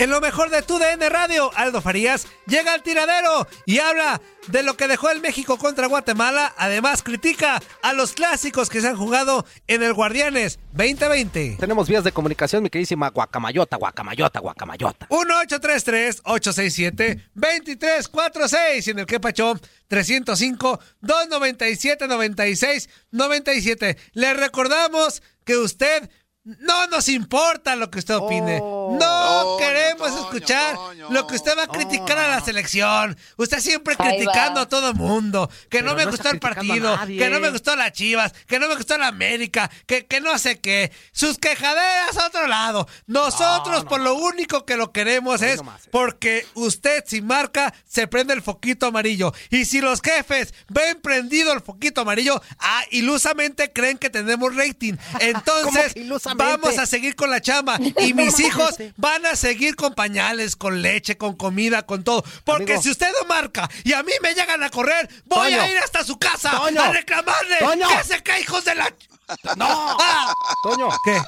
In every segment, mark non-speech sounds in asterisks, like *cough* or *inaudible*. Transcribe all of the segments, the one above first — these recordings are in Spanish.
En lo mejor de tu DN Radio, Aldo Farías llega al tiradero y habla de lo que dejó el México contra Guatemala. Además, critica a los clásicos que se han jugado en el Guardianes 2020. Tenemos vías de comunicación, mi queridísima Guacamayota, Guacamayota, Guacamayota. 1833-867-2346 y en el que pachó 305-297-96-97. Le recordamos que usted no nos importa lo que usted opine. Oh. No queremos Toño, escuchar Toño. lo que usted va a criticar a la selección. Usted siempre Ahí criticando va. a todo el mundo. Que Pero no me no gustó el partido. Que no me gustó la Chivas. Que no me gustó la América. Que, que no sé qué. Sus quejaderas a otro lado. Nosotros, No, no, por lo único que lo queremos es nomás, eh. porque usted, si marca, se prende el foquito amarillo. Y si los jefes ven prendido el foquito amarillo, ah, ilusamente creen que tenemos rating. *laughs* Entonces, vamos a seguir con la chamba. *laughs* Y mis hijos van a seguir con pañales, con leche, con comida, con todo. Porque Amigo. si usted no marca y a mí me llegan a correr, voy Toño. a ir hasta su casa Toño. a reclamarle Toño. que se cae, hijos de la... ¡No! *laughs* ¡Ah! Toño, ¿Qué?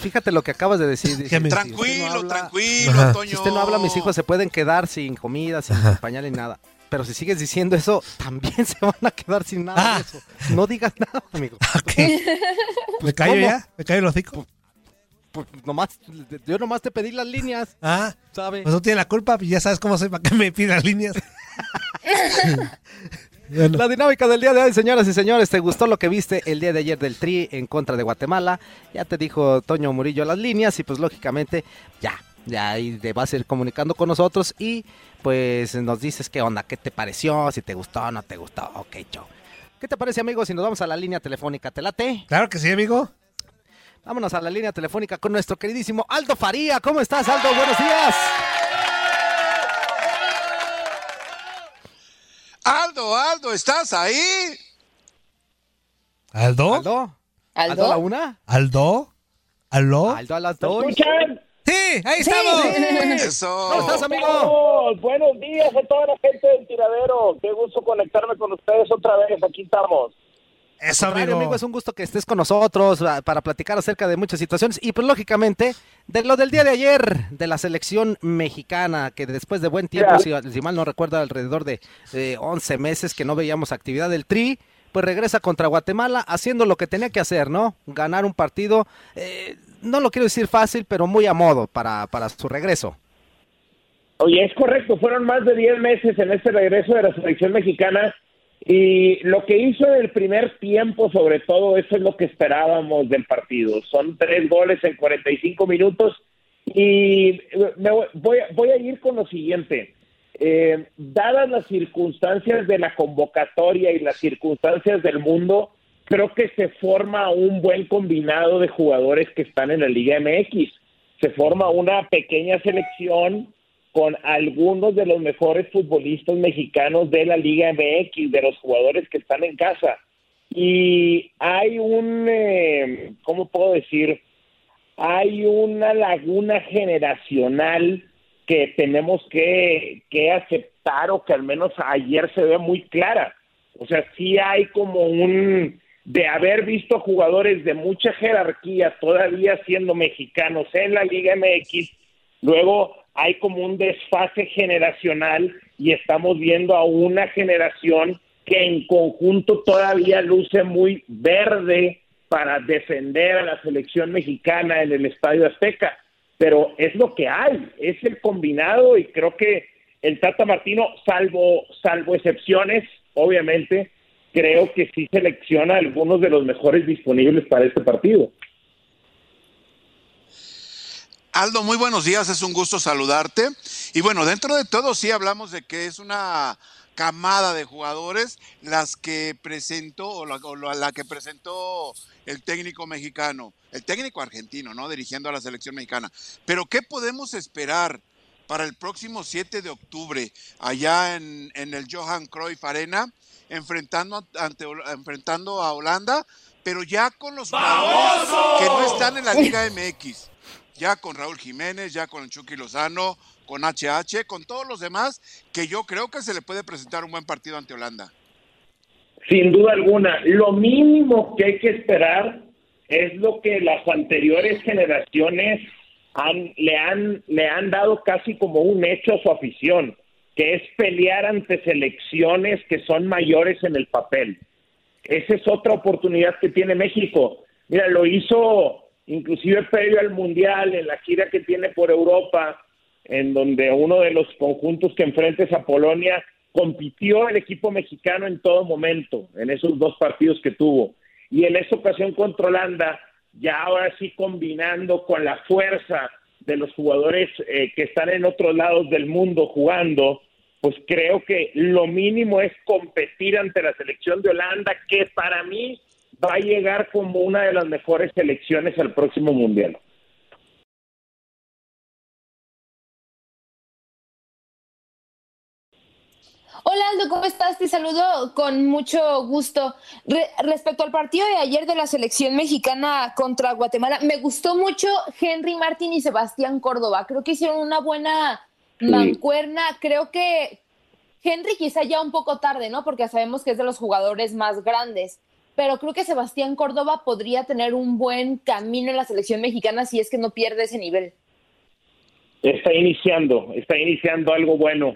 fíjate lo que acabas de decir. Dice, ¿Qué me- si usted Tranquilo, no habla- tranquilo, Ajá. Toño. Si usted no habla, mis hijos se pueden quedar sin comida, sin pañal ni nada. Pero si sigues diciendo eso, también *laughs* se van a quedar sin nada Ah. de eso. No digas nada, amigo. *laughs* ¿Me callo ¿cómo? ya? ¿Me callo el hocico? Pues nomás, yo nomás te pedí las líneas, Ah, ¿sabes? pues no tiene la culpa, pues ya sabes cómo soy para que me pidan líneas. *laughs* Bueno. La dinámica del día de hoy, señoras y señores, ¿te gustó lo que viste el día de ayer del Tri en contra de Guatemala? Ya te dijo Toño Murillo las líneas y pues lógicamente ya, ya ahí te vas a ir comunicando con nosotros y pues nos dices qué onda, qué te pareció, si te gustó o no te gustó. Ok, chao. ¿Qué te parece, amigos, si nos vamos a la línea telefónica? ¿Te late? Claro que sí, amigo. Vámonos a la línea telefónica con nuestro queridísimo Aldo Faría. ¿Cómo estás, Aldo? Buenos días. Aldo, Aldo, ¿estás ahí? ¿Aldo? Aldo. ¿Aldo a la una? ¿Aldo? ¿Aló? Aldo a las dos. ¿Escuchan? Sí, ahí estamos. Eso. ¿Cómo estás, amigo? Vamos, buenos días a toda la gente del tiradero. Qué gusto conectarme con ustedes otra vez. Aquí estamos. Eso, amigo. amigo, es un gusto que estés con nosotros ah, para platicar acerca de muchas situaciones y pues lógicamente de lo del día de ayer de la selección mexicana que después de buen tiempo, si, si mal no recuerdo, alrededor de eh, 11 meses que no veíamos actividad del Tri, pues regresa contra Guatemala haciendo lo que tenía que hacer, ¿no? Ganar un partido, eh, no lo quiero decir fácil, pero muy a modo para, para su regreso. Oye, es correcto. Fueron más de 10 meses en este regreso de la selección mexicana. Y lo que hizo en el primer tiempo, sobre todo, eso es lo que esperábamos del partido. Son tres goles en 45 minutos. Y me voy, voy, a- ir con lo siguiente. Eh, dadas las circunstancias de la convocatoria y las circunstancias del mundo, creo que se forma un buen combinado de jugadores que están en la Liga MX. Se forma una pequeña selección con algunos de los mejores futbolistas mexicanos de la Liga MX, de los jugadores que están en casa. Y hay un, eh, ¿cómo puedo decir? Hay una laguna generacional que tenemos que, que aceptar o que al menos ayer se ve muy clara. O sea, sí hay como un, de haber visto jugadores de mucha jerarquía todavía siendo mexicanos en la Liga MX, luego hay como un desfase generacional y estamos viendo a una generación que en conjunto todavía luce muy verde para defender a la selección mexicana en el Estadio Azteca. Pero es lo que hay, es el combinado y creo que el Tata Martino, salvo, salvo excepciones, obviamente, creo que sí selecciona algunos de los mejores disponibles para este partido. Aldo, muy buenos días, es un gusto saludarte. Y bueno, dentro de todo sí hablamos de que es una camada de jugadores las que presentó o la, o la- que presentó el técnico mexicano, el técnico argentino, ¿no? Dirigiendo a la selección mexicana. Pero ¿qué podemos esperar para el próximo 7 de octubre allá en, en el Johan Cruyff Arena, enfrentando, ante, enfrentando a Holanda, pero ya con los jugadores que no están en la Liga MX? Ya con Raúl Jiménez, ya con el Chucky Lozano, con HH, con todos los demás, que yo creo que se le puede presentar un buen partido ante Holanda. Sin duda alguna. Lo mínimo que hay que esperar es lo que las anteriores generaciones han, le, han, le han dado casi como un hecho a su afición, que es pelear ante selecciones que son mayores en el papel. Esa es otra oportunidad que tiene México. Mira, lo hizo inclusive previo al Mundial, en la gira que tiene por Europa, en donde uno de los conjuntos que enfrentes a Polonia compitió el equipo mexicano en todo momento, en esos dos partidos que tuvo. Y en esa ocasión contra Holanda, ya ahora sí combinando con la fuerza de los jugadores eh, que están en otros lados del mundo jugando, pues creo que lo mínimo es competir ante la selección de Holanda, que para mí va a llegar como una de las mejores selecciones al próximo Mundial. Hola Aldo, ¿cómo estás? Te saludo con mucho gusto. respecto al partido de ayer de la selección mexicana contra Guatemala, me gustó mucho Henry Martín y Sebastián Córdoba. Creo que hicieron una buena mancuerna. Creo que Henry quizá ya un poco tarde, ¿no? Porque sabemos que es de los jugadores más grandes. Pero creo que Sebastián Córdoba podría tener un buen camino en la selección mexicana si es que no pierde ese nivel. Está iniciando, está iniciando algo bueno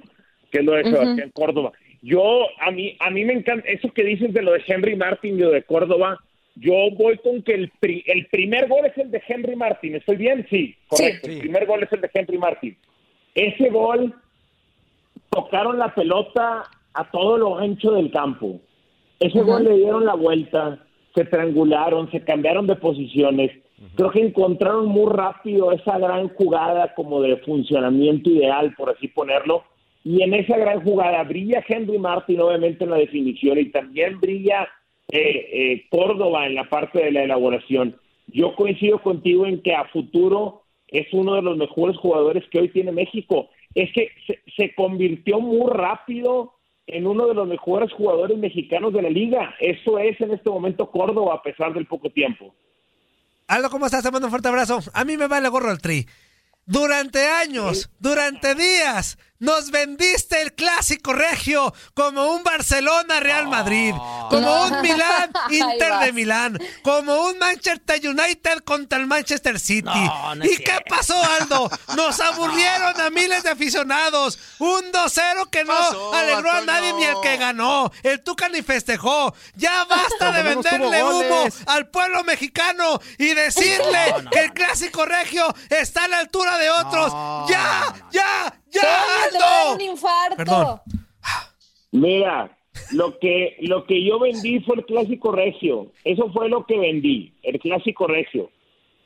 que es lo de Sebastián Córdoba. Yo, a mí, a mí me encanta eso que dices de lo de Henry Martin y lo de Córdoba. Yo voy con que el, el primer gol es el de Henry Martin. ¿Estoy bien? Sí, correcto. El primer gol es el de Henry Martin. Ese gol tocaron la pelota a todo lo ancho del campo. Ese gol le dieron la vuelta, se triangularon, se cambiaron de posiciones. Creo que encontraron muy rápido esa gran jugada como de funcionamiento ideal, por así ponerlo, y en esa gran jugada brilla Henry Martin, obviamente, en la definición, y también brilla eh, eh, Córdoba en la parte de la elaboración. Yo coincido contigo en que a futuro es uno de los mejores jugadores que hoy tiene México. Es que se, convirtió muy rápido en uno de los mejores jugadores mexicanos de la liga. Eso es en este momento Córdoba, a pesar del poco tiempo. Aldo, ¿cómo estás? Te mando un fuerte abrazo. A mí me vale gorro el tri. Durante años, durante días, nos vendiste el clásico regio como un Barcelona Real Madrid, como un *laughs* Milán Inter de Milán, como un Manchester United contra el Manchester City. ¿Y qué pasó, Aldo? *laughs* Nos aburrieron a miles de aficionados. Un 2-0 que no alegró a nadie ni al que ganó. El Tuca ni festejó. Ya basta de venderle humo al pueblo mexicano y decirle que el clásico regio está a la altura de otros. ¡Ya! ¡Ya! ¡Ya, un infarto. Mira, lo que, lo que yo vendí fue el clásico regio. Eso fue lo que vendí, el clásico regio.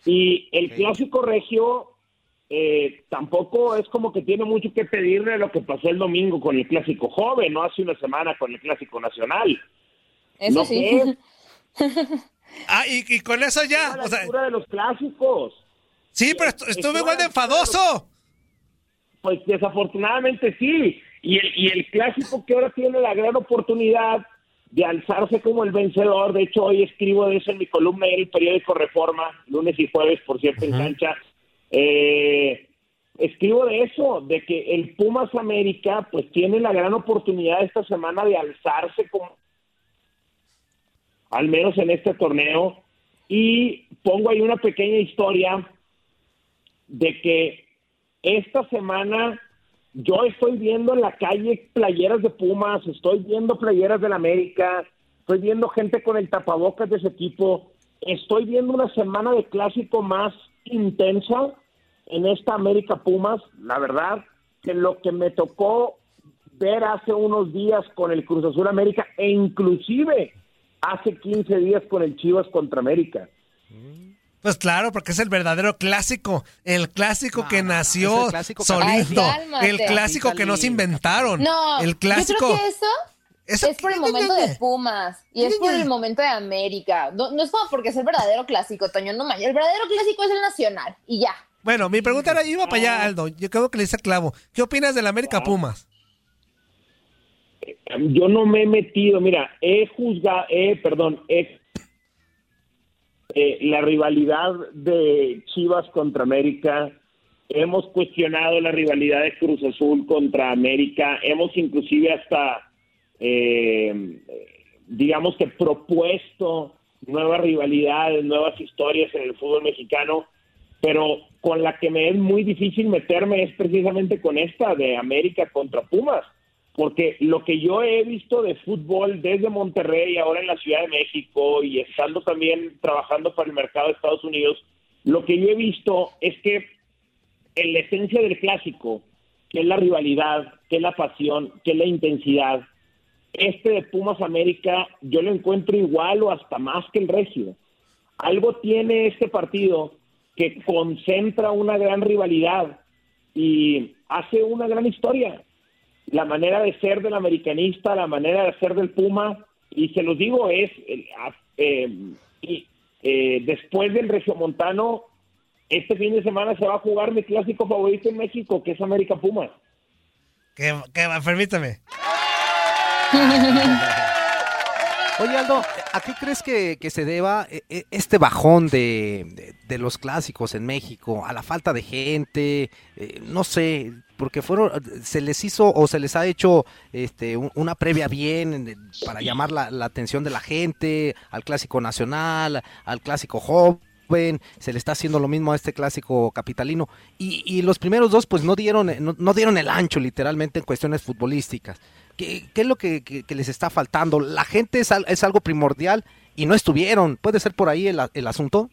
Y el clásico regio eh, tampoco es como que tiene mucho que pedirle lo que pasó el domingo con el clásico joven, no hace una semana con el clásico nacional. Eso sí. *laughs* ah, y, con eso ya. La o de los clásicos. Sí, pero estuve igual de enfadoso. Pues desafortunadamente sí. Y el, y el clásico que ahora tiene la gran oportunidad de alzarse como el vencedor. De hecho, hoy escribo de eso en mi columna en el periódico Reforma, lunes y jueves, por cierto, en cancha. Eh, escribo de eso, de que el Pumas América, pues tiene la gran oportunidad esta semana de alzarse como, al menos en este torneo. Y pongo ahí una pequeña historia de que esta semana yo estoy viendo en la calle playeras de Pumas, estoy viendo playeras del América, estoy viendo gente con el tapabocas de ese equipo, estoy viendo una semana de clásico más intensa en esta América Pumas, la verdad, que lo que me tocó ver hace unos días con el Cruz Azul América e inclusive hace 15 días con el Chivas contra América. Pues claro, porque es el verdadero clásico, el clásico que nació solito, el clásico que no se inventaron. No, el clásico. Yo creo que eso, es por el momento de Pumas y es por el momento de América. No, es como porque es el verdadero clásico, Toño, no El verdadero clásico es el nacional y ya. Bueno, mi pregunta era, iba para allá, Aldo. Yo creo que le hice clavo. ¿Qué opinas del América Pumas? Yo no me he metido, mira, he juzgado, eh, perdón, he eh, la rivalidad de Chivas contra América, hemos cuestionado la rivalidad de Cruz Azul contra América, hemos inclusive hasta eh, digamos que propuesto nuevas rivalidades, nuevas historias en el fútbol mexicano, pero con la que me es muy difícil meterme es precisamente con esta de América contra Pumas, porque lo que yo he visto de fútbol desde Monterrey, ahora en la Ciudad de México y estando también trabajando para el mercado de Estados Unidos, lo que yo he visto es que en la esencia del clásico, que es la rivalidad, que es la pasión, que es la intensidad, este de Pumas América yo lo encuentro igual o hasta más que el Regio. Algo tiene este partido que concentra una gran rivalidad y hace una gran historia. La manera de ser del americanista, la manera de ser del Puma, y se los digo, es eh, eh, eh, después del Regiomontano, este fin de semana se va a jugar mi clásico favorito en México, que es América Puma. Que, que permítame. *laughs* Oye Aldo, ¿a qué crees que, se deba eh, eh, este bajón de, los clásicos en México? ¿A la falta de gente? Eh, no sé, porque fueron, se les hizo o se les ha hecho este, una previa bien para llamar la, atención de la gente al clásico nacional, al clásico joven se le está haciendo lo mismo a este clásico capitalino y, los primeros dos pues no dieron no, dieron el ancho literalmente en cuestiones futbolísticas ¿Qué, es lo que, les está faltando? La gente es, es, algo primordial y no estuvieron. ¿Puede ser por ahí el, el asunto?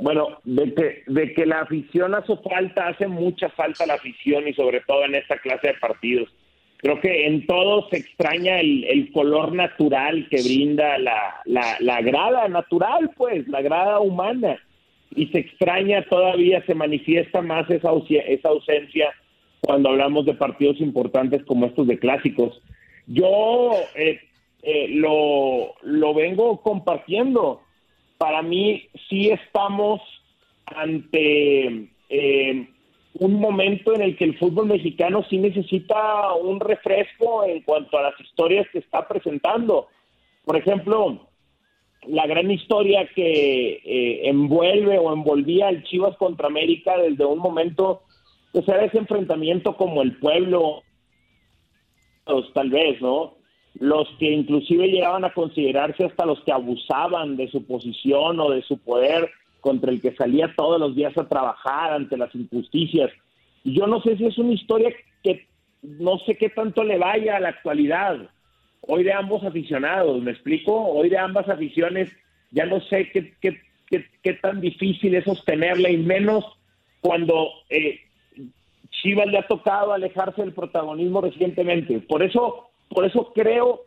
Bueno, de que, de que la afición hace falta, hace mucha falta la afición y sobre todo en esta clase de partidos. Creo que en todo se extraña el, el color natural que brinda la, la, la grada natural, pues, la grada humana. Y se extraña todavía, se manifiesta más esa, esa ausencia cuando hablamos de partidos importantes como estos de clásicos. Yo eh, eh, lo, lo vengo compartiendo. Para mí sí estamos ante eh, un momento en el que el fútbol mexicano sí necesita un refresco en cuanto a las historias que está presentando. Por ejemplo, la gran historia que envuelve o envolvía al Chivas contra América desde un momento o sea, ese enfrentamiento como el pueblo, pues, tal vez, ¿no? Los que inclusive llegaban a considerarse hasta los que abusaban de su posición o de su poder contra el que salía todos los días a trabajar ante las injusticias. Y yo no sé si es una historia que no sé qué tanto le vaya a la actualidad. Hoy de ambos aficionados, ¿me explico? Hoy de ambas aficiones ya no sé qué, qué, qué, qué tan difícil es sostenerla y menos cuando eh, Chivas le ha tocado alejarse del protagonismo recientemente. Por eso, por eso creo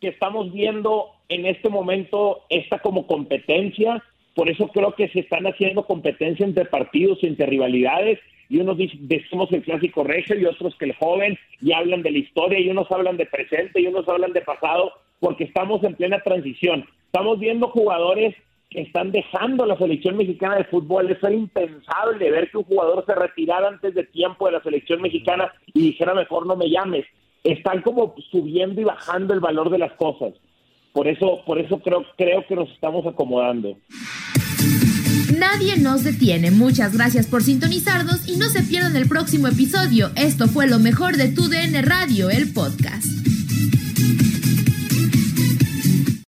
que estamos viendo en este momento esta como competencia. Por eso creo que se están haciendo competencia entre partidos, entre rivalidades. Y unos decimos el clásico regio y otros que el joven, y hablan de la historia, y unos hablan de presente, y unos hablan de pasado, porque estamos en plena transición. Estamos viendo jugadores están dejando la selección mexicana de fútbol. Es impensable ver que un jugador se retirara antes de tiempo de la selección mexicana y dijera mejor no me llames. Están como subiendo y bajando el valor de las cosas. Por eso, por eso creo, creo que nos estamos acomodando. Nadie nos detiene. Muchas gracias por sintonizarnos y no se pierdan el próximo episodio. Esto fue lo mejor de Tu DN Radio, el podcast.